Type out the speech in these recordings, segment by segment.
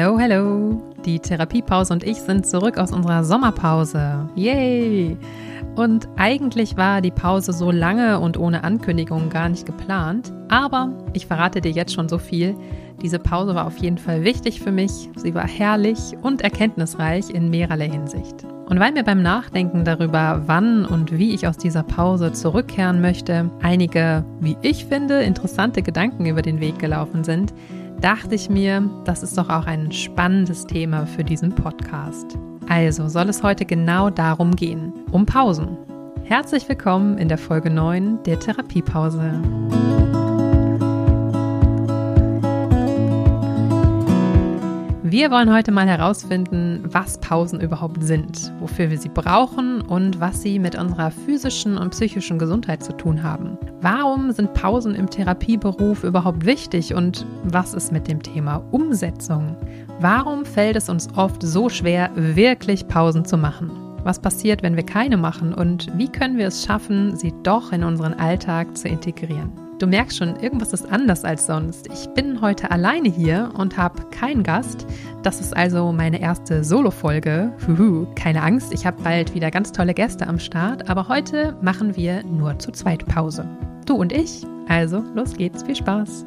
Hallo, hallo. Die Therapiepause und ich sind zurück aus unserer Sommerpause. Yay! Und eigentlich war die Pause so lange und ohne Ankündigung gar nicht geplant. Aber ich verrate dir jetzt schon so viel. Diese Pause war auf jeden Fall wichtig für mich. Sie war herrlich und erkenntnisreich in mehrerlei Hinsicht. Und weil mir beim Nachdenken darüber, wann und wie ich aus dieser Pause zurückkehren möchte, einige, wie ich finde, interessante Gedanken über den Weg gelaufen sind, dachte ich mir, das ist doch auch ein spannendes Thema für diesen Podcast. Also soll es heute genau darum gehen, um Pausen. Herzlich willkommen in der Folge 9 der Therapiepause. Wir wollen heute mal herausfinden, was Pausen überhaupt sind, wofür wir sie brauchen und was sie mit unserer physischen und psychischen Gesundheit zu tun haben. Warum sind Pausen im Therapieberuf überhaupt wichtig und was ist mit dem Thema Umsetzung? Warum fällt es uns oft so schwer, wirklich Pausen zu machen? Was passiert, wenn wir keine machen und wie können wir es schaffen, sie doch in unseren Alltag zu integrieren? Du merkst schon, irgendwas ist anders als sonst. Ich bin heute alleine hier und habe keinen Gast. Das ist also meine erste Solo-Folge. Keine Angst, ich habe bald wieder ganz tolle Gäste am Start, aber heute machen wir nur zu zweit Pause. Du und ich. Also, los geht's. Viel Spaß.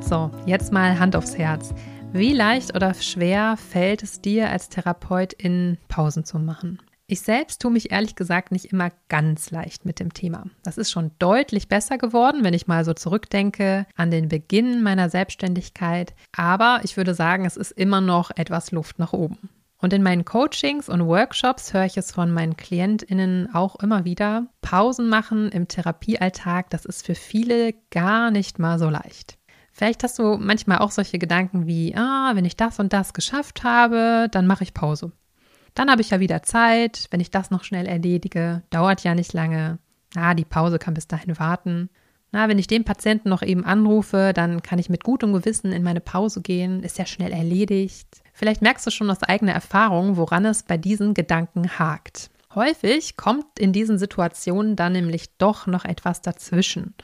So, jetzt mal Hand aufs Herz. Wie leicht oder schwer fällt es dir als Therapeut in Pausen zu machen? Ich selbst tue mich ehrlich gesagt nicht immer ganz leicht mit dem Thema. Das ist schon deutlich besser geworden, wenn ich mal so zurückdenke an den Beginn meiner Selbstständigkeit. Aber ich würde sagen, es ist immer noch etwas Luft nach oben. Und in meinen Coachings und Workshops höre ich es von meinen KlientInnen auch immer wieder. Pausen machen im Therapiealltag, das ist für viele gar nicht mal so leicht. Vielleicht hast du manchmal auch solche Gedanken wie, ah, wenn ich das und das geschafft habe, dann mache ich Pause. Dann habe ich ja wieder Zeit, wenn ich das noch schnell erledige, dauert ja nicht lange. Ah, die Pause kann bis dahin warten. Na, wenn ich den Patienten noch eben anrufe, dann kann ich mit gutem Gewissen in meine Pause gehen, ist ja schnell erledigt. Vielleicht merkst du schon aus eigener Erfahrung, woran es bei diesen Gedanken hakt. Häufig kommt in diesen Situationen dann nämlich doch noch etwas dazwischen.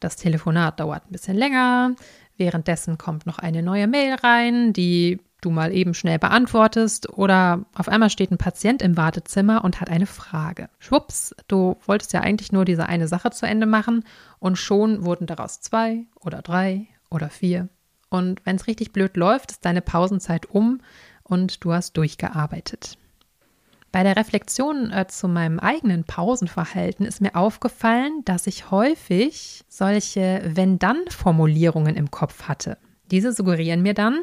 Das Telefonat dauert ein bisschen länger. Währenddessen kommt noch eine neue Mail rein, die du mal eben schnell beantwortest oder auf einmal steht ein Patient im Wartezimmer und hat eine Frage. Schwupps, du wolltest ja eigentlich nur diese eine Sache zu Ende machen und schon wurden daraus zwei oder drei oder vier. Und wenn es richtig blöd läuft, ist deine Pausenzeit um und du hast durchgearbeitet. Bei der Reflexion äh, zu meinem eigenen Pausenverhalten ist mir aufgefallen, dass ich häufig solche Wenn-Dann-Formulierungen im Kopf hatte. Diese suggerieren mir dann,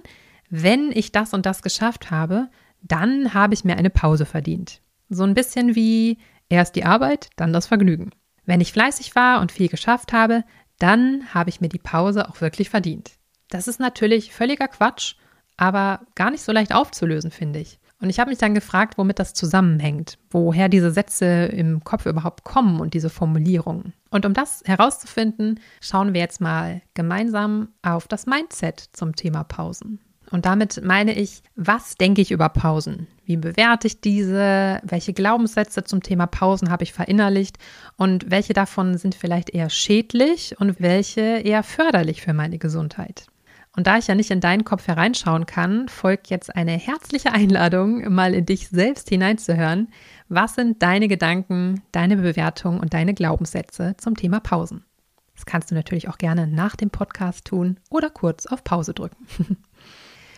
wenn ich das und das geschafft habe, dann habe ich mir eine Pause verdient. So ein bisschen wie erst die Arbeit, dann das Vergnügen. Wenn ich fleißig war und viel geschafft habe, dann habe ich mir die Pause auch wirklich verdient. Das ist natürlich völliger Quatsch, aber gar nicht so leicht aufzulösen, finde ich. Und ich habe mich dann gefragt, womit das zusammenhängt, woher diese Sätze im Kopf überhaupt kommen und diese Formulierungen. Und um das herauszufinden, schauen wir jetzt mal gemeinsam auf das Mindset zum Thema Pausen. Und damit meine ich, was denke ich über Pausen? Wie bewerte ich diese? Welche Glaubenssätze zum Thema Pausen habe ich verinnerlicht? Und welche davon sind vielleicht eher schädlich und welche eher förderlich für meine Gesundheit? Und da ich ja nicht in deinen Kopf hereinschauen kann, folgt jetzt eine herzliche Einladung, mal in dich selbst hineinzuhören. Was sind deine Gedanken, deine Bewertungen und deine Glaubenssätze zum Thema Pausen? Das kannst du natürlich auch gerne nach dem Podcast tun oder kurz auf Pause drücken.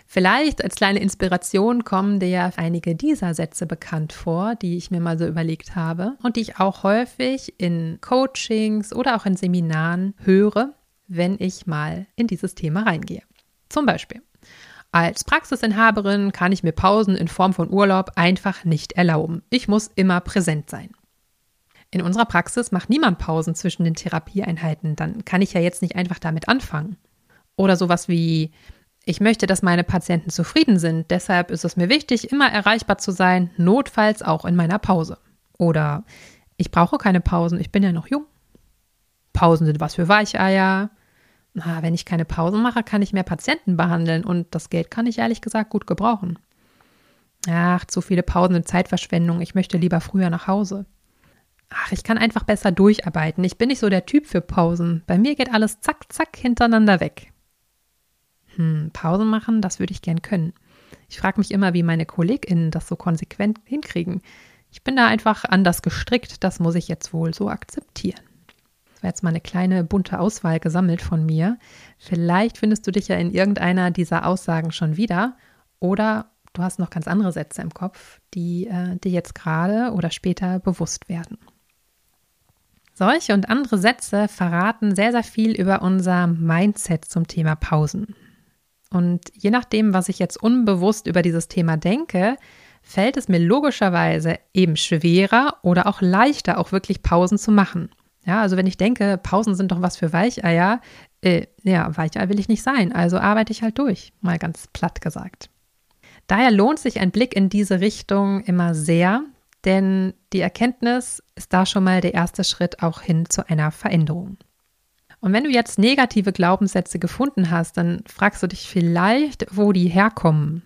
Vielleicht als kleine Inspiration kommen dir ja einige dieser Sätze bekannt vor, die ich mir mal so überlegt habe und die ich auch häufig in Coachings oder auch in Seminaren höre wenn ich mal in dieses Thema reingehe. Zum Beispiel. Als Praxisinhaberin kann ich mir Pausen in Form von Urlaub einfach nicht erlauben. Ich muss immer präsent sein. In unserer Praxis macht niemand Pausen zwischen den Therapieeinheiten, dann kann ich ja jetzt nicht einfach damit anfangen. Oder sowas wie, ich möchte, dass meine Patienten zufrieden sind, deshalb ist es mir wichtig, immer erreichbar zu sein, notfalls auch in meiner Pause. Oder ich brauche keine Pausen, ich bin ja noch jung. Pausen sind was für Weicheier. Na, wenn ich keine Pausen mache, kann ich mehr Patienten behandeln und das Geld kann ich ehrlich gesagt gut gebrauchen. Ach, zu viele Pausen sind Zeitverschwendung. Ich möchte lieber früher nach Hause. ach, ich kann einfach besser durcharbeiten. Ich bin nicht so der Typ für Pausen. Bei mir geht alles zack, zack hintereinander weg. Hm, Pausen machen, das würde ich gern können. Ich frage mich immer, wie meine KollegInnen das so konsequent hinkriegen. Ich bin da einfach anders gestrickt, das muss ich jetzt wohl so akzeptieren. Das war jetzt mal eine kleine bunte Auswahl gesammelt von mir. Vielleicht findest du dich ja in irgendeiner dieser Aussagen schon wieder oder du hast noch ganz andere Sätze im Kopf, die äh, dir jetzt gerade oder später bewusst werden. Solche und andere Sätze verraten sehr, sehr viel über unser Mindset zum Thema Pausen. Und je nachdem, was ich jetzt unbewusst über dieses Thema denke, fällt es mir logischerweise eben schwerer oder auch leichter, auch wirklich Pausen zu machen. Ja, also wenn ich denke, Pausen sind doch was für Weicheier, äh, ja, Weicheier will ich nicht sein, also arbeite ich halt durch, mal ganz platt gesagt. Daher lohnt sich ein Blick in diese Richtung immer sehr, denn die Erkenntnis ist da schon mal der erste Schritt auch hin zu einer Veränderung. Und wenn du jetzt negative Glaubenssätze gefunden hast, dann fragst du dich vielleicht, wo die herkommen.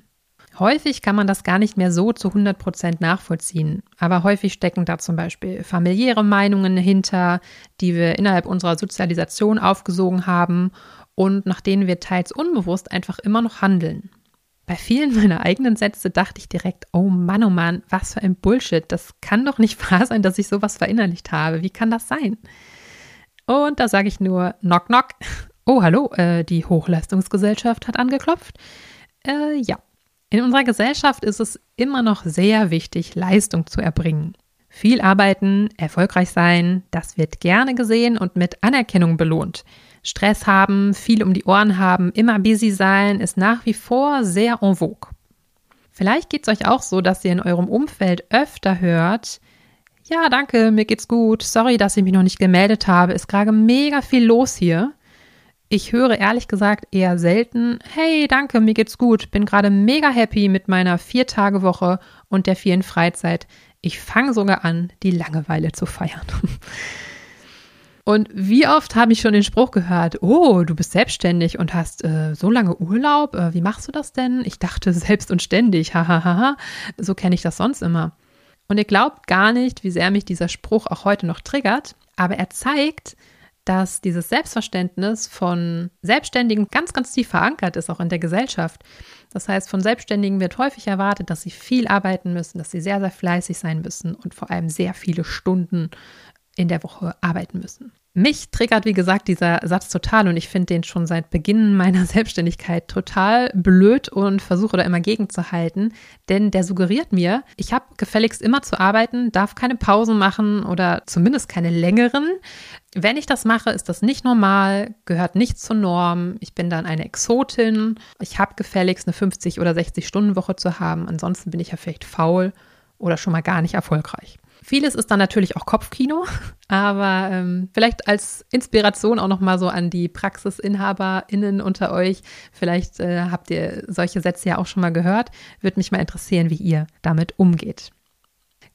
Häufig kann man das gar nicht mehr so zu 100 Prozent nachvollziehen, aber häufig stecken da zum Beispiel familiäre Meinungen hinter, die wir innerhalb unserer Sozialisation aufgesogen haben und nach denen wir teils unbewusst einfach immer noch handeln. Bei vielen meiner eigenen Sätze dachte ich direkt, oh Mann, oh Mann, was für ein Bullshit. Das kann doch nicht wahr sein, dass ich sowas verinnerlicht habe. Wie kann das sein? Und da sage ich nur, knock, knock. Oh, hallo, äh, die Hochleistungsgesellschaft hat angeklopft. Äh, ja, in unserer Gesellschaft ist es immer noch sehr wichtig, Leistung zu erbringen. Viel arbeiten, erfolgreich sein, das wird gerne gesehen und mit Anerkennung belohnt. Stress haben, viel um die Ohren haben, immer busy sein, ist nach wie vor sehr en vogue. Vielleicht geht es euch auch so, dass ihr in eurem Umfeld öfter hört, ja, danke, mir geht's gut, sorry, dass ich mich noch nicht gemeldet habe, ist gerade mega viel los hier. Ich höre ehrlich gesagt eher selten, hey, danke, mir geht's gut, bin gerade mega happy mit meiner Vier-Tage-Woche und der vielen Freizeit. Ich fange sogar an, die Langeweile zu feiern. Und wie oft habe ich schon den Spruch gehört, oh, du bist selbstständig und hast äh, so lange Urlaub, äh, wie machst du das denn? Ich dachte selbst und ständig, hahaha, so kenne ich das sonst immer. Und ihr glaubt gar nicht, wie sehr mich dieser Spruch auch heute noch triggert, aber er zeigt, dass dieses Selbstverständnis von Selbstständigen ganz, ganz tief verankert ist, auch in der Gesellschaft. Das heißt, von Selbstständigen wird häufig erwartet, dass sie viel arbeiten müssen, dass sie sehr, sehr fleißig sein müssen und vor allem sehr viele Stunden in der Woche arbeiten müssen. Mich triggert, wie gesagt, dieser Satz total und ich finde den schon seit Beginn meiner Selbstständigkeit total blöd und versuche da immer gegenzuhalten, denn der suggeriert mir, ich habe gefälligst immer zu arbeiten, darf keine Pausen machen oder zumindest keine längeren. Wenn ich das mache, ist das nicht normal, gehört nicht zur Norm. Ich bin dann eine Exotin. Ich habe gefälligst eine 50 oder 60 Stunden Woche zu haben. Ansonsten bin ich ja vielleicht faul oder schon mal gar nicht erfolgreich. Vieles ist dann natürlich auch Kopfkino, aber ähm, vielleicht als Inspiration auch nochmal so an die PraxisinhaberInnen unter euch. Vielleicht äh, habt ihr solche Sätze ja auch schon mal gehört. Würde mich mal interessieren, wie ihr damit umgeht.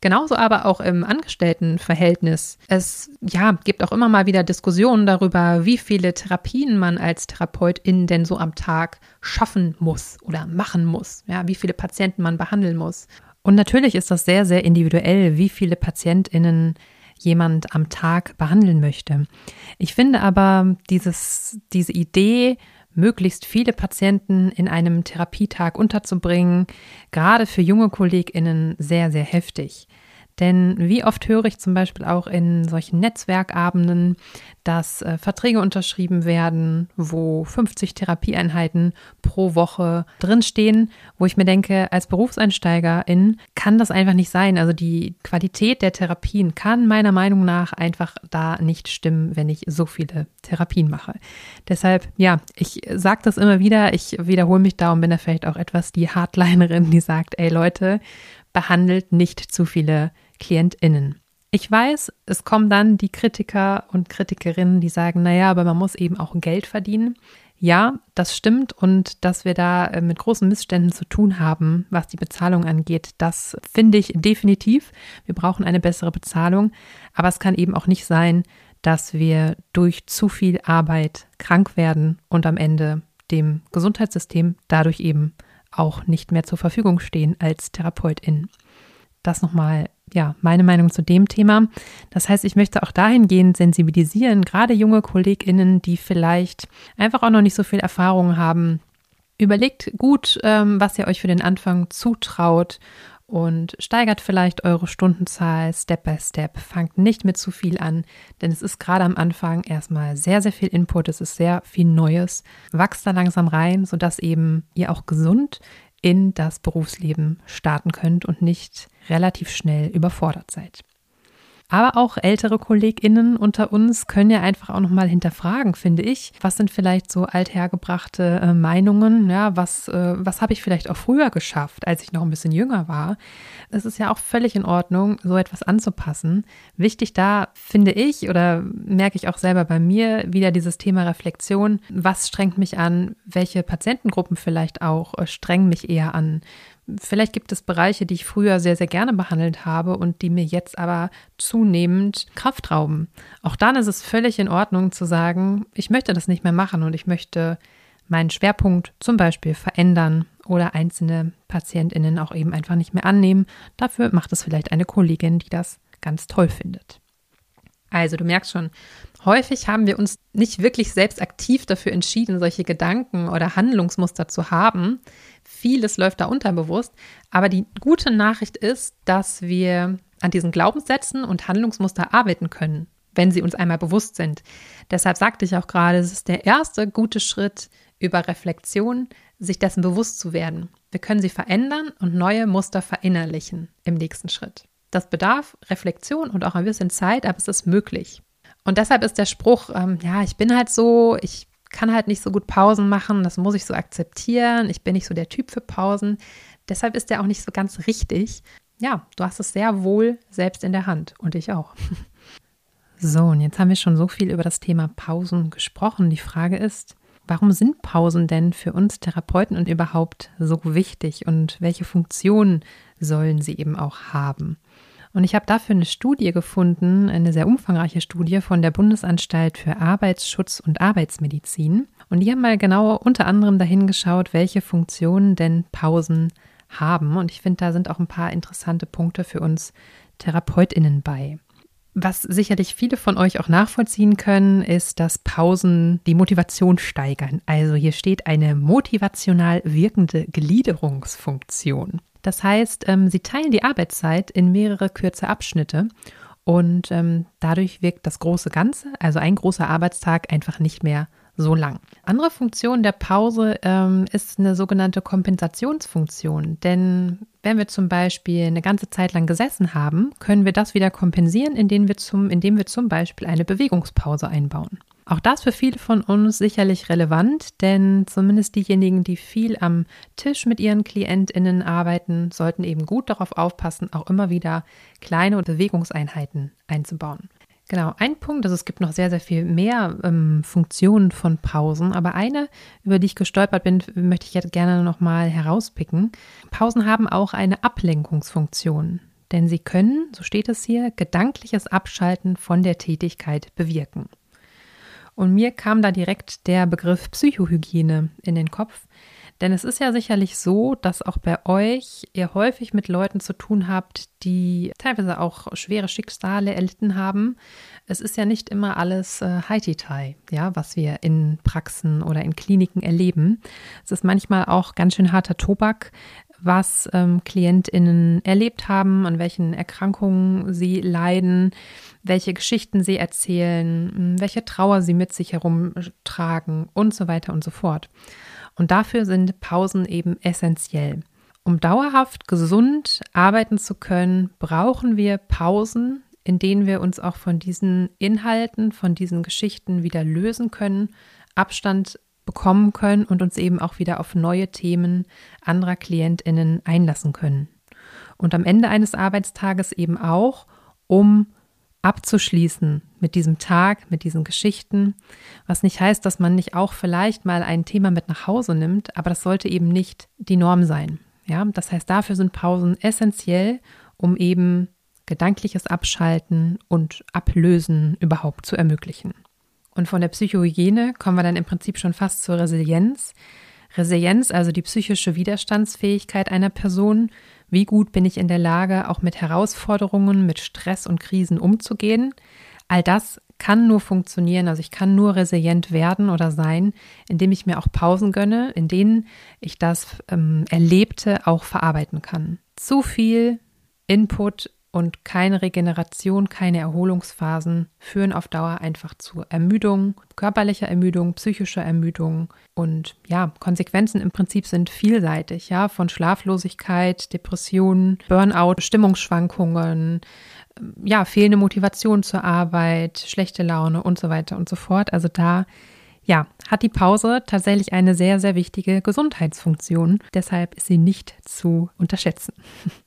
Genauso aber auch im Angestelltenverhältnis. Es ja, gibt auch immer mal wieder Diskussionen darüber, wie viele Therapien man als Therapeutin denn so am Tag schaffen muss oder machen muss. Ja, wie viele Patienten man behandeln muss. Und natürlich ist das sehr, sehr individuell, wie viele PatientInnen jemand am Tag behandeln möchte. Ich finde aber dieses, diese Idee, möglichst viele Patienten in einem Therapietag unterzubringen, gerade für junge KollegInnen sehr, sehr heftig. Denn wie oft höre ich zum Beispiel auch in solchen Netzwerkabenden, dass äh, Verträge unterschrieben werden, wo 50 Therapieeinheiten pro Woche drinstehen, wo ich mir denke, als Berufseinsteigerin kann das einfach nicht sein. Also die Qualität der Therapien kann meiner Meinung nach einfach da nicht stimmen, wenn ich so viele Therapien mache. Deshalb, ja, ich sage das immer wieder, ich wiederhole mich da und bin da vielleicht auch etwas die Hardlinerin, die sagt, ey Leute, behandelt nicht zu viele KlientInnen. Ich weiß, es kommen dann die Kritiker und Kritikerinnen, die sagen, naja, aber man muss eben auch Geld verdienen. Ja, das stimmt und dass wir da äh, mit großen Missständen zu tun haben, was die Bezahlung angeht, das finde ich definitiv. Wir brauchen eine bessere Bezahlung, aber es kann eben auch nicht sein, dass wir durch zu viel Arbeit krank werden und am Ende dem Gesundheitssystem dadurch eben auch nicht mehr zur Verfügung stehen als Therapeutin. Das nochmal, ja, meine Meinung zu dem Thema. Das heißt, ich möchte auch dahingehend sensibilisieren, gerade junge KollegInnen, die vielleicht einfach auch noch nicht so viel Erfahrung haben. Überlegt gut, ähm, was ihr euch für den Anfang zutraut und steigert vielleicht eure Stundenzahl Step by Step. Fangt nicht mit zu viel an, denn es ist gerade am Anfang erstmal sehr, sehr viel Input, es ist sehr viel Neues. Wachst da langsam rein, sodass eben ihr auch gesund in das Berufsleben starten könnt und nicht relativ schnell überfordert seid. Aber auch ältere KollegInnen unter uns können ja einfach auch nochmal hinterfragen, finde ich. Was sind vielleicht so althergebrachte äh, Meinungen? Ja, was, äh, was habe ich vielleicht auch früher geschafft, als ich noch ein bisschen jünger war? Es ist ja auch völlig in Ordnung, so etwas anzupassen. Wichtig da finde ich oder merke ich auch selber bei mir wieder dieses Thema Reflexion. Was strengt mich an? Welche Patientengruppen vielleicht auch äh, strengen mich eher an? Vielleicht gibt es Bereiche, die ich früher sehr, sehr gerne behandelt habe und die mir jetzt aber zunehmend Kraft rauben. Auch dann ist es völlig in Ordnung zu sagen, ich möchte das nicht mehr machen und ich möchte meinen Schwerpunkt zum Beispiel verändern oder einzelne PatientInnen auch eben einfach nicht mehr annehmen. Dafür macht es vielleicht eine Kollegin, die das ganz toll findet. Also du merkst schon, häufig haben wir uns nicht wirklich selbst aktiv dafür entschieden, solche Gedanken oder Handlungsmuster zu haben. Vieles läuft da unterbewusst. Aber die gute Nachricht ist, dass wir an diesen Glaubenssätzen und Handlungsmuster arbeiten können, wenn sie uns einmal bewusst sind. Deshalb sagte ich auch gerade, es ist der erste gute Schritt über Reflexion, sich dessen bewusst zu werden. Wir können sie verändern und neue Muster verinnerlichen im nächsten Schritt. Das bedarf Reflexion und auch ein bisschen Zeit, aber es ist möglich. Und deshalb ist der Spruch, ähm, ja, ich bin halt so, ich kann halt nicht so gut Pausen machen, das muss ich so akzeptieren, ich bin nicht so der Typ für Pausen. Deshalb ist der auch nicht so ganz richtig. Ja, du hast es sehr wohl selbst in der Hand und ich auch. So, und jetzt haben wir schon so viel über das Thema Pausen gesprochen. Die Frage ist, warum sind Pausen denn für uns Therapeuten und überhaupt so wichtig und welche Funktionen sollen sie eben auch haben? Und ich habe dafür eine Studie gefunden, eine sehr umfangreiche Studie von der Bundesanstalt für Arbeitsschutz und Arbeitsmedizin. Und die haben mal genau unter anderem dahin geschaut, welche Funktionen denn Pausen haben. Und ich finde, da sind auch ein paar interessante Punkte für uns TherapeutInnen bei. Was sicherlich viele von euch auch nachvollziehen können, ist, dass Pausen die Motivation steigern. Also hier steht eine motivational wirkende Gliederungsfunktion. Das heißt, ähm, sie teilen die Arbeitszeit in mehrere kürze Abschnitte und ähm, dadurch wirkt das große Ganze, also ein großer Arbeitstag, einfach nicht mehr so lang. Andere Funktion der Pause ähm, ist eine sogenannte Kompensationsfunktion. Denn wenn wir zum Beispiel eine ganze Zeit lang gesessen haben, können wir das wieder kompensieren, indem wir zum, indem wir zum Beispiel eine Bewegungspause einbauen. Auch das für viele von uns sicherlich relevant, denn zumindest diejenigen, die viel am Tisch mit ihren KlientInnen arbeiten, sollten eben gut darauf aufpassen, auch immer wieder kleine Bewegungseinheiten einzubauen. Genau, ein Punkt, also es gibt noch sehr, sehr viel mehr ähm, Funktionen von Pausen, aber eine, über die ich gestolpert bin, möchte ich jetzt gerne nochmal herauspicken. Pausen haben auch eine Ablenkungsfunktion, denn sie können, so steht es hier, gedankliches Abschalten von der Tätigkeit bewirken. Und mir kam da direkt der Begriff Psychohygiene in den Kopf. Denn es ist ja sicherlich so, dass auch bei euch ihr häufig mit Leuten zu tun habt, die teilweise auch schwere Schicksale erlitten haben. Es ist ja nicht immer alles äh, Haiti-Tai, ja, was wir in Praxen oder in Kliniken erleben. Es ist manchmal auch ganz schön harter Tobak, was ähm, KlientInnen erlebt haben, an welchen Erkrankungen sie leiden, welche Geschichten sie erzählen, welche Trauer sie mit sich herumtragen und so weiter und so fort. Und dafür sind Pausen eben essentiell. Um dauerhaft gesund arbeiten zu können, brauchen wir Pausen, in denen wir uns auch von diesen Inhalten, von diesen Geschichten wieder lösen können, Abstand bekommen können und uns eben auch wieder auf neue Themen anderer Klientinnen einlassen können. Und am Ende eines Arbeitstages eben auch, um abzuschließen mit diesem Tag, mit diesen Geschichten, was nicht heißt, dass man nicht auch vielleicht mal ein Thema mit nach Hause nimmt, aber das sollte eben nicht die Norm sein. Ja, das heißt, dafür sind Pausen essentiell, um eben gedankliches Abschalten und Ablösen überhaupt zu ermöglichen. Und von der Psychohygiene kommen wir dann im Prinzip schon fast zur Resilienz. Resilienz, also die psychische Widerstandsfähigkeit einer Person, Wie gut bin ich in der Lage, auch mit Herausforderungen, mit Stress und Krisen umzugehen? All das kann nur funktionieren, also ich kann nur resilient werden oder sein, indem ich mir auch Pausen gönne, in denen ich das ähm, Erlebte auch verarbeiten kann. Zu viel Input und keine Regeneration, keine Erholungsphasen führen auf Dauer einfach zu Ermüdung, körperlicher Ermüdung, psychischer Ermüdung und ja, Konsequenzen im Prinzip sind vielseitig, ja, von Schlaflosigkeit, Depressionen, Burnout, Stimmungsschwankungen, ja, fehlende Motivation zur Arbeit, schlechte Laune und so weiter und so fort. Also da ja, hat die Pause tatsächlich eine sehr, sehr wichtige Gesundheitsfunktion. Deshalb ist sie nicht zu unterschätzen.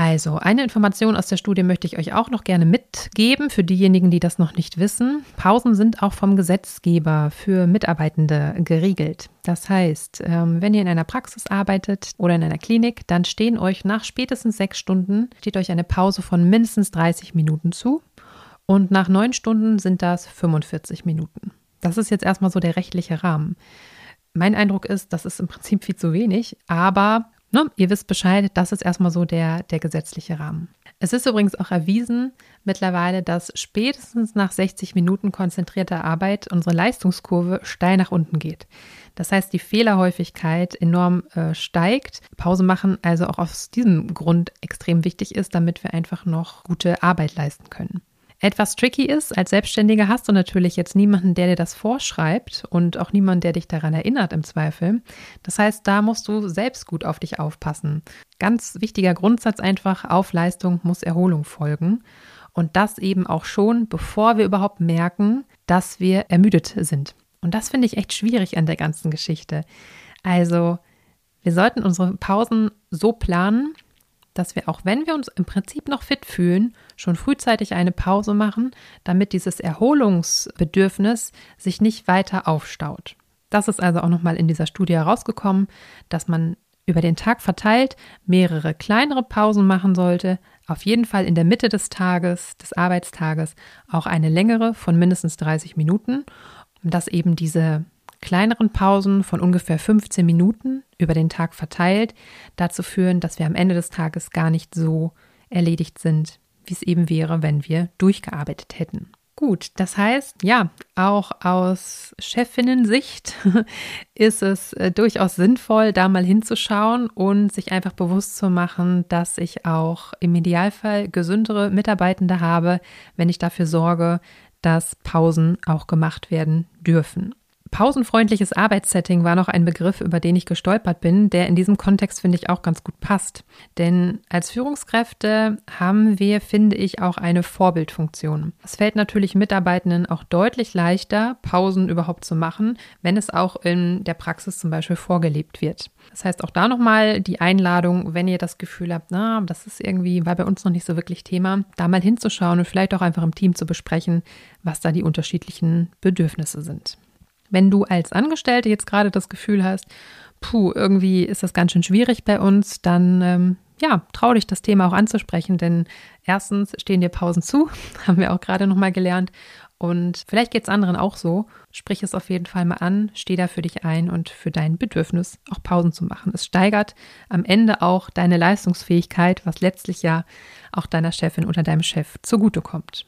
Also, eine Information aus der Studie möchte ich euch auch noch gerne mitgeben für diejenigen, die das noch nicht wissen. Pausen sind auch vom Gesetzgeber für Mitarbeitende geregelt. Das heißt, ähm, wenn ihr in einer Praxis arbeitet oder in einer Klinik, dann stehen euch nach spätestens sechs Stunden, steht euch eine Pause von mindestens 30 Minuten zu. Und nach neun Stunden sind das 45 Minuten. Das ist jetzt erstmal so der rechtliche Rahmen. Mein Eindruck ist, das ist im Prinzip viel zu wenig, aber Ne? Ihr wisst Bescheid, das ist erstmal so der, der gesetzliche Rahmen. Es ist übrigens auch erwiesen mittlerweile, dass spätestens nach 60 Minuten konzentrierter Arbeit unsere Leistungskurve steil nach unten geht. Das heißt, die Fehlerhäufigkeit enorm äh, steigt. Pause machen also auch aus diesem Grund extrem wichtig ist, damit wir einfach noch gute Arbeit leisten können etwas tricky ist. Als Selbstständiger hast du natürlich jetzt niemanden, der dir das vorschreibt und auch niemanden, der dich daran erinnert im Zweifel. Das heißt, da musst du selbst gut auf dich aufpassen. Ganz wichtiger Grundsatz einfach, auf Leistung muss Erholung folgen. Und das eben auch schon, bevor wir überhaupt merken, dass wir ermüdet sind. Und das finde ich echt schwierig an der ganzen Geschichte. Also, wir sollten unsere Pausen so planen, dass wir auch wenn wir uns im Prinzip noch fit fühlen, schon frühzeitig eine Pause machen, damit dieses Erholungsbedürfnis sich nicht weiter aufstaut. Das ist also auch nochmal in dieser Studie herausgekommen, dass man über den Tag verteilt mehrere kleinere Pausen machen sollte, auf jeden Fall in der Mitte des Tages, des Arbeitstages, auch eine längere von mindestens 30 Minuten, dass eben diese kleineren Pausen von ungefähr 15 Minuten über den Tag verteilt dazu führen, dass wir am Ende des Tages gar nicht so erledigt sind, wie es eben wäre, wenn wir durchgearbeitet hätten. Gut, das heißt, ja, auch aus Chefinnen-Sicht ist es äh, durchaus sinnvoll, da mal hinzuschauen und sich einfach bewusst zu machen, dass ich auch im Idealfall gesündere Mitarbeitende habe, wenn ich dafür sorge, dass Pausen auch gemacht werden dürfen. Pausenfreundliches Arbeitssetting war noch ein Begriff, über den ich gestolpert bin, der in diesem Kontext, finde ich, auch ganz gut passt. Denn als Führungskräfte haben wir, finde ich, auch eine Vorbildfunktion. Es fällt natürlich Mitarbeitenden auch deutlich leichter, Pausen überhaupt zu machen, wenn es auch in der Praxis zum Beispiel vorgelebt wird. Das heißt auch da nochmal die Einladung, wenn ihr das Gefühl habt, na, das ist irgendwie, war bei uns noch nicht so wirklich Thema, da mal hinzuschauen und vielleicht auch einfach im Team zu besprechen, was da die unterschiedlichen Bedürfnisse sind. Wenn du als Angestellte jetzt gerade das Gefühl hast, puh, irgendwie ist das ganz schön schwierig bei uns, dann ähm, ja, trau dich, das Thema auch anzusprechen, denn erstens stehen dir Pausen zu, haben wir auch gerade nochmal gelernt. Und vielleicht geht es anderen auch so. Sprich es auf jeden Fall mal an, steh da für dich ein und für dein Bedürfnis, auch Pausen zu machen. Es steigert am Ende auch deine Leistungsfähigkeit, was letztlich ja auch deiner Chefin oder deinem Chef zugutekommt.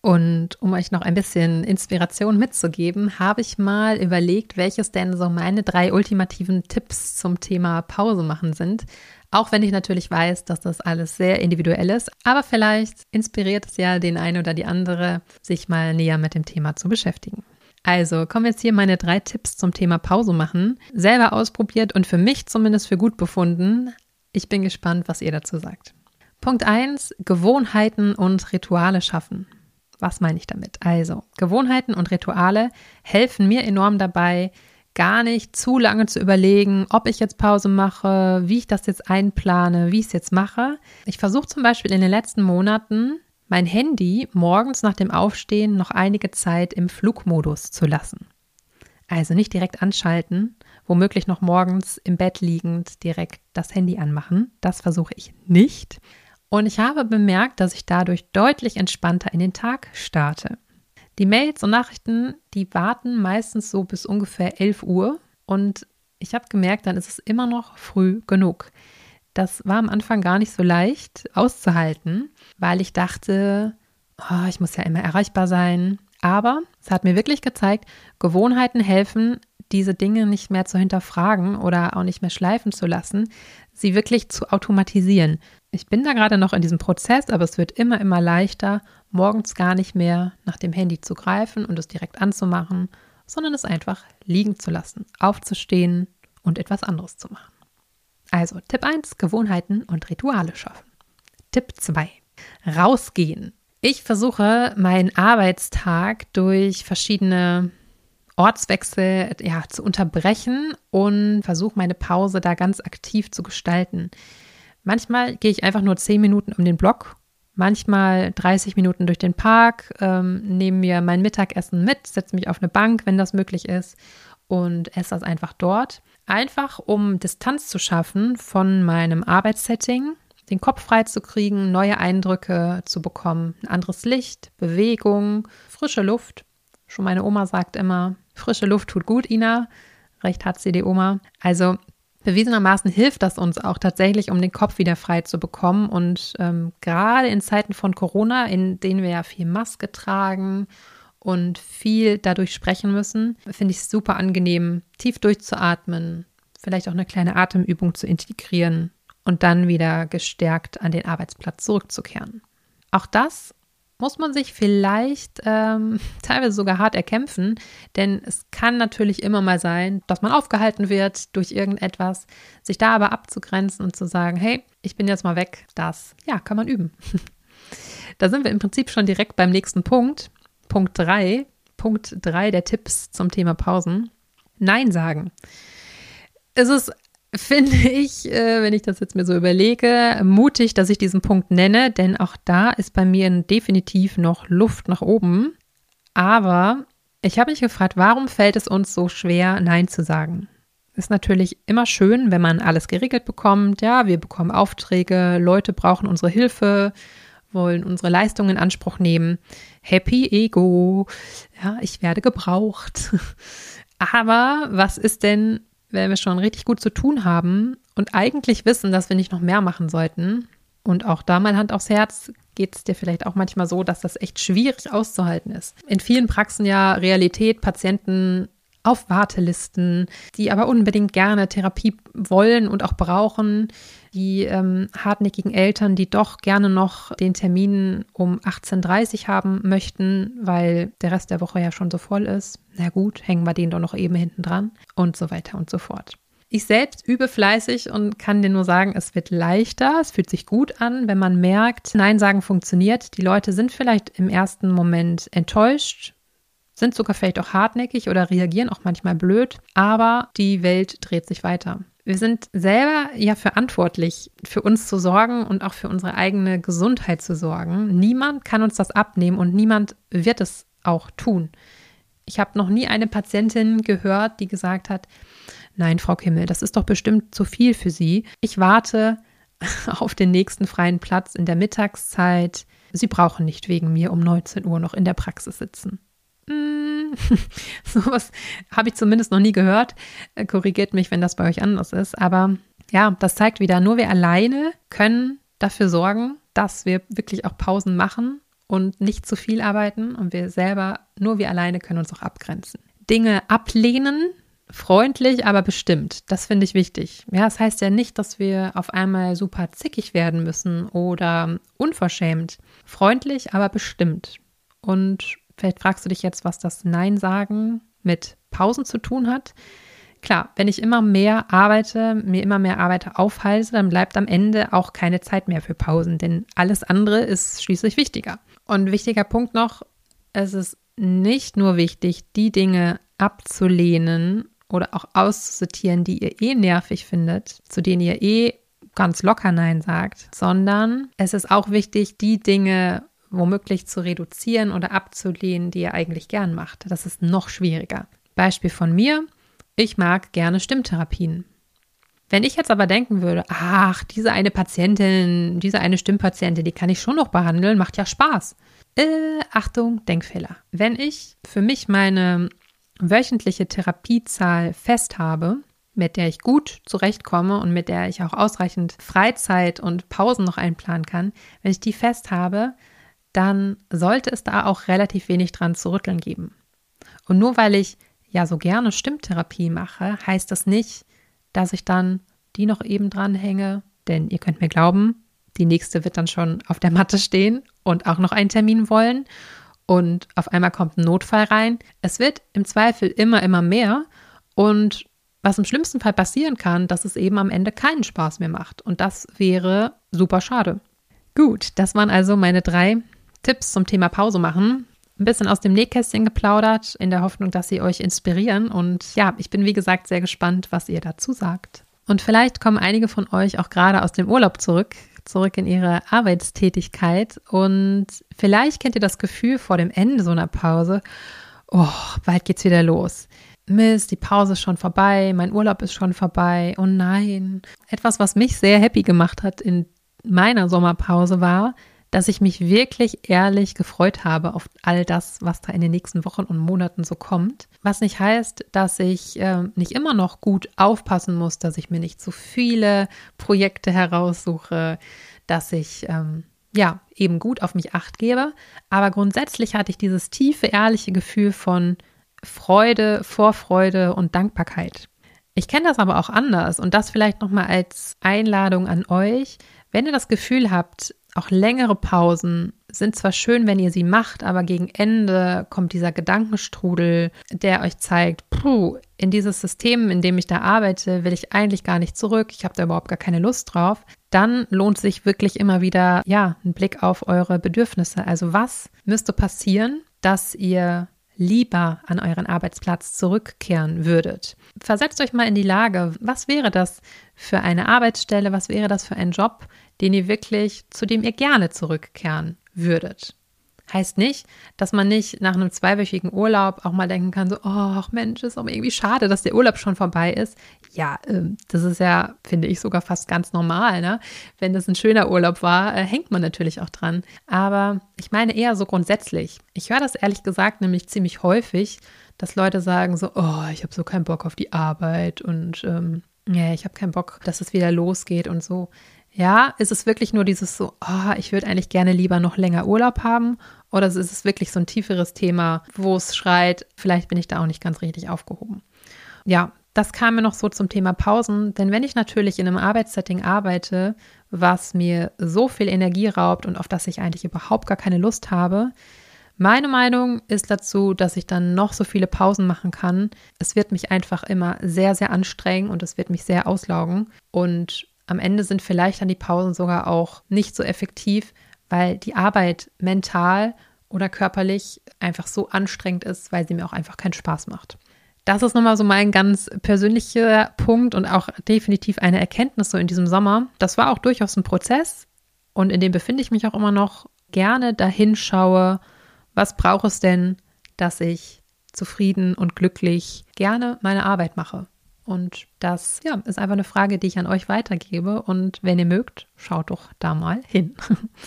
Und um euch noch ein bisschen Inspiration mitzugeben, habe ich mal überlegt, welches denn so meine drei ultimativen Tipps zum Thema Pause machen sind. Auch wenn ich natürlich weiß, dass das alles sehr individuell ist, aber vielleicht inspiriert es ja den einen oder die andere, sich mal näher mit dem Thema zu beschäftigen. Also kommen jetzt hier meine drei Tipps zum Thema Pause machen. Selber ausprobiert und für mich zumindest für gut befunden. Ich bin gespannt, was ihr dazu sagt. Punkt 1. Gewohnheiten und Rituale schaffen. Was meine ich damit? Also, Gewohnheiten und Rituale helfen mir enorm dabei, gar nicht zu lange zu überlegen, ob ich jetzt Pause mache, wie ich das jetzt einplane, wie ich es jetzt mache. Ich versuche zum Beispiel in den letzten Monaten mein Handy morgens nach dem Aufstehen noch einige Zeit im Flugmodus zu lassen. Also nicht direkt anschalten, womöglich noch morgens im Bett liegend direkt das Handy anmachen. Das versuche ich nicht, und ich habe bemerkt, dass ich dadurch deutlich entspannter in den Tag starte. Die Mails und Nachrichten, die warten meistens so bis ungefähr 11 Uhr und ich habe gemerkt, dann ist es immer noch früh genug. Das war am Anfang gar nicht so leicht auszuhalten, weil ich dachte, oh, ich muss ja immer erreichbar sein. Aber es hat mir wirklich gezeigt, Gewohnheiten helfen, diese Dinge nicht mehr zu hinterfragen oder auch nicht mehr schleifen zu lassen, sie wirklich zu automatisieren. Ich bin da gerade noch in diesem Prozess, aber es wird immer, immer leichter, morgens gar nicht mehr nach dem Handy zu greifen und es direkt anzumachen, sondern es einfach liegen zu lassen, aufzustehen und etwas anderes zu machen. Also Tipp 1, Gewohnheiten und Rituale schaffen. Tipp 2, rausgehen. Ich versuche meinen Arbeitstag durch verschiedene Ortswechsel ja, zu unterbrechen und versuche meine Pause da ganz aktiv zu gestalten. Manchmal gehe ich einfach nur zehn Minuten um den Block, manchmal 30 Minuten durch den Park, ähm, nehme mir mein Mittagessen mit, setze mich auf eine Bank, wenn das möglich ist, und esse das einfach dort. Einfach um Distanz zu schaffen von meinem Arbeitssetting, den Kopf frei zu kriegen, neue Eindrücke zu bekommen, ein anderes Licht, Bewegung, frische Luft. Schon meine Oma sagt immer, Frische Luft tut gut, Ina. Recht hat sie die Oma. Also bewiesenermaßen hilft das uns auch tatsächlich, um den Kopf wieder frei zu bekommen. Und ähm, gerade in Zeiten von Corona, in denen wir ja viel Maske tragen und viel dadurch sprechen müssen, finde ich es super angenehm, tief durchzuatmen, vielleicht auch eine kleine Atemübung zu integrieren und dann wieder gestärkt an den Arbeitsplatz zurückzukehren. Auch das muss man sich vielleicht ähm, teilweise sogar hart erkämpfen, denn es kann natürlich immer mal sein, dass man aufgehalten wird durch irgendetwas, sich da aber abzugrenzen und zu sagen, hey, ich bin jetzt mal weg, das, ja, kann man üben. da sind wir im Prinzip schon direkt beim nächsten Punkt, Punkt 3, Punkt 3 der Tipps zum Thema Pausen. Nein sagen. Es ist finde ich, äh, wenn ich das jetzt mir so überlege, mutig, dass ich diesen Punkt nenne, denn auch da ist bei mir definitiv noch Luft nach oben. Aber ich habe mich gefragt, warum fällt es uns so schwer, Nein zu sagen? Ist natürlich immer schön, wenn man alles geregelt bekommt. Ja, wir bekommen Aufträge, Leute brauchen unsere Hilfe, wollen unsere Leistung in Anspruch nehmen. Happy Ego. Ja, ich werde gebraucht. Aber was ist denn, wenn wir schon richtig gut zu tun haben und eigentlich wissen, dass wir nicht noch mehr machen sollten. Und auch da mal Hand aufs Herz, geht es dir vielleicht auch manchmal so, dass das echt schwierig auszuhalten ist. In vielen Praxen ja Realität, Patienten auf Wartelisten, die aber unbedingt gerne Therapie wollen und auch brauchen, die ähm, hartnäckigen Eltern, die doch gerne noch den Termin um 18.30 Uhr haben möchten, weil der Rest der Woche ja schon so voll ist. Na gut, hängen wir den doch noch eben hinten dran und so weiter und so fort. Ich selbst übe fleißig und kann dir nur sagen, es wird leichter, es fühlt sich gut an, wenn man merkt, Nein sagen funktioniert. Die Leute sind vielleicht im ersten Moment enttäuscht, sind sogar vielleicht auch hartnäckig oder reagieren auch manchmal blöd, aber die Welt dreht sich weiter. Wir sind selber ja verantwortlich, für uns zu sorgen und auch für unsere eigene Gesundheit zu sorgen. Niemand kann uns das abnehmen und niemand wird es auch tun. Ich habe noch nie eine Patientin gehört, die gesagt hat, nein, Frau Kimmel, das ist doch bestimmt zu viel für Sie. Ich warte auf den nächsten freien Platz in der Mittagszeit. Sie brauchen nicht wegen mir um 19 Uhr noch in der Praxis sitzen. Mm, sowas habe ich zumindest noch nie gehört. Äh, korrigiert mich, wenn das bei euch anders ist. Aber ja, das zeigt wieder, nur wir alleine können dafür sorgen, dass wir wirklich auch Pausen machen und nicht zu viel arbeiten. Und wir selber, nur wir alleine können uns auch abgrenzen. Dinge ablehnen, freundlich, aber bestimmt. Das finde ich wichtig. Ja, das heißt ja nicht, dass wir auf einmal super zickig werden müssen oder unverschämt. Freundlich, aber bestimmt. Und Vielleicht fragst du dich jetzt, was das Nein sagen mit Pausen zu tun hat. Klar, wenn ich immer mehr arbeite, mir immer mehr Arbeit aufhalte, dann bleibt am Ende auch keine Zeit mehr für Pausen, denn alles andere ist schließlich wichtiger. Und wichtiger Punkt noch, es ist nicht nur wichtig, die Dinge abzulehnen oder auch auszusortieren, die ihr eh nervig findet, zu denen ihr eh ganz locker Nein sagt, sondern es ist auch wichtig, die Dinge womöglich zu reduzieren oder abzulehnen, die ihr eigentlich gern macht. Das ist noch schwieriger. Beispiel von mir, ich mag gerne Stimmtherapien. Wenn ich jetzt aber denken würde, ach, diese eine Patientin, diese eine Stimmpatientin, die kann ich schon noch behandeln, macht ja Spaß. Äh, Achtung, Denkfehler. Wenn ich für mich meine wöchentliche Therapiezahl fest habe, mit der ich gut zurechtkomme und mit der ich auch ausreichend Freizeit und Pausen noch einplanen kann, wenn ich die fest habe, dann sollte es da auch relativ wenig dran zu rütteln geben. Und nur weil ich ja so gerne Stimmtherapie mache, heißt das nicht, dass ich dann die noch eben dranhänge, denn ihr könnt mir glauben, die nächste wird dann schon auf der Matte stehen und auch noch einen Termin wollen und auf einmal kommt ein Notfall rein. Es wird im Zweifel immer, immer mehr und was im schlimmsten Fall passieren kann, dass es eben am Ende keinen Spaß mehr macht und das wäre super schade. Gut, das waren also meine drei Tipps zum Thema Pause machen ein bisschen aus dem Nähkästchen geplaudert, in der Hoffnung, dass sie euch inspirieren. Und ja, ich bin wie gesagt sehr gespannt, was ihr dazu sagt. Und vielleicht kommen einige von euch auch gerade aus dem Urlaub zurück, zurück in ihre Arbeitstätigkeit. Und vielleicht kennt ihr das Gefühl vor dem Ende so einer Pause, oh, bald geht's wieder los. Mist, die Pause ist schon vorbei, mein Urlaub ist schon vorbei. Oh nein. Etwas, was mich sehr happy gemacht hat in meiner Sommerpause war, dass ich mich wirklich ehrlich gefreut habe auf all das, was da in den nächsten Wochen und Monaten so kommt. Was nicht heißt, dass ich äh, nicht immer noch gut aufpassen muss, dass ich mir nicht zu viele Projekte heraussuche, dass ich ähm, ja eben gut auf mich acht gebe. Aber grundsätzlich hatte ich dieses tiefe, ehrliche Gefühl von Freude, Vorfreude und Dankbarkeit. Ich kenne das aber auch anders und das vielleicht nochmal als Einladung an euch. Wenn ihr das Gefühl habt, auch längere Pausen sind zwar schön, wenn ihr sie macht, aber gegen Ende kommt dieser Gedankenstrudel, der euch zeigt, puh, in dieses System, in dem ich da arbeite, will ich eigentlich gar nicht zurück, ich habe da überhaupt gar keine Lust drauf. Dann lohnt sich wirklich immer wieder, ja, ein Blick auf eure Bedürfnisse. Also was müsste passieren, dass ihr lieber an euren Arbeitsplatz zurückkehren würdet. Versetzt euch mal in die Lage, was wäre das für eine Arbeitsstelle, was wäre das für ein Job, den ihr wirklich, zu dem ihr gerne zurückkehren würdet. Heißt nicht, dass man nicht nach einem zweiwöchigen Urlaub auch mal denken kann, so, oh Mensch, ist aber irgendwie schade, dass der Urlaub schon vorbei ist. Ja, ähm, das ist ja, finde ich, sogar fast ganz normal. Ne? Wenn das ein schöner Urlaub war, äh, hängt man natürlich auch dran. Aber ich meine eher so grundsätzlich. Ich höre das ehrlich gesagt nämlich ziemlich häufig, dass Leute sagen so, oh, ich habe so keinen Bock auf die Arbeit und ähm, ja, ich habe keinen Bock, dass es wieder losgeht und so. Ja, ist es wirklich nur dieses so, oh, ich würde eigentlich gerne lieber noch länger Urlaub haben? Oder ist es wirklich so ein tieferes Thema, wo es schreit, vielleicht bin ich da auch nicht ganz richtig aufgehoben? Ja, das kam mir noch so zum Thema Pausen, denn wenn ich natürlich in einem Arbeitssetting arbeite, was mir so viel Energie raubt und auf das ich eigentlich überhaupt gar keine Lust habe, meine Meinung ist dazu, dass ich dann noch so viele Pausen machen kann. Es wird mich einfach immer sehr, sehr anstrengen und es wird mich sehr auslaugen. Und am Ende sind vielleicht dann die Pausen sogar auch nicht so effektiv, weil die Arbeit mental oder körperlich einfach so anstrengend ist, weil sie mir auch einfach keinen Spaß macht. Das ist nochmal so mein ganz persönlicher Punkt und auch definitiv eine Erkenntnis so in diesem Sommer. Das war auch durchaus ein Prozess und in dem befinde ich mich auch immer noch gerne dahin schaue, was braucht es denn, dass ich zufrieden und glücklich gerne meine Arbeit mache. Und das ja, ist einfach eine Frage, die ich an euch weitergebe. Und wenn ihr mögt, schaut doch da mal hin.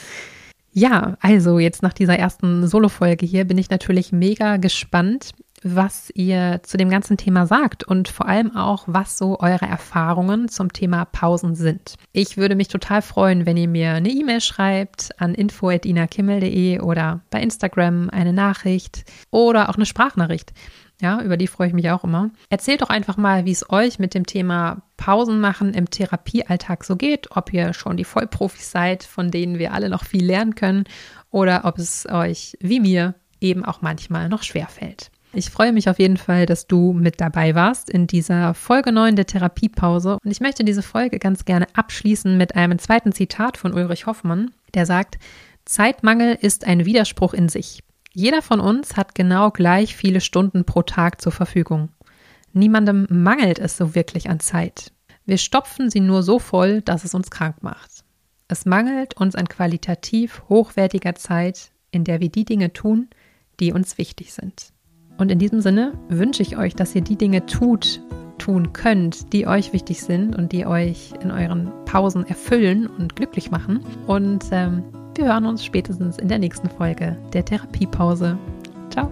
ja, also jetzt nach dieser ersten Solo-Folge hier bin ich natürlich mega gespannt, was ihr zu dem ganzen Thema sagt und vor allem auch, was so eure Erfahrungen zum Thema Pausen sind. Ich würde mich total freuen, wenn ihr mir eine E-Mail schreibt an info.inakimmel.de oder bei Instagram eine Nachricht oder auch eine Sprachnachricht. Ja, über die freue ich mich auch immer. Erzählt doch einfach mal, wie es euch mit dem Thema Pausen machen im Therapiealltag so geht, ob ihr schon die Vollprofis seid, von denen wir alle noch viel lernen können, oder ob es euch wie mir eben auch manchmal noch schwer fällt. Ich freue mich auf jeden Fall, dass du mit dabei warst in dieser Folge 9 der Therapiepause. Und ich möchte diese Folge ganz gerne abschließen mit einem zweiten Zitat von Ulrich Hoffmann, der sagt, Zeitmangel ist ein Widerspruch in sich. Jeder von uns hat genau gleich viele Stunden pro Tag zur Verfügung. Niemandem mangelt es so wirklich an Zeit. Wir stopfen sie nur so voll, dass es uns krank macht. Es mangelt uns an qualitativ hochwertiger Zeit, in der wir die Dinge tun, die uns wichtig sind. Und in diesem Sinne wünsche ich euch, dass ihr die Dinge tut, tun könnt, die euch wichtig sind und die euch in euren Pausen erfüllen und glücklich machen. Und ähm, wir hören uns spätestens in der nächsten Folge der Therapiepause. Ciao.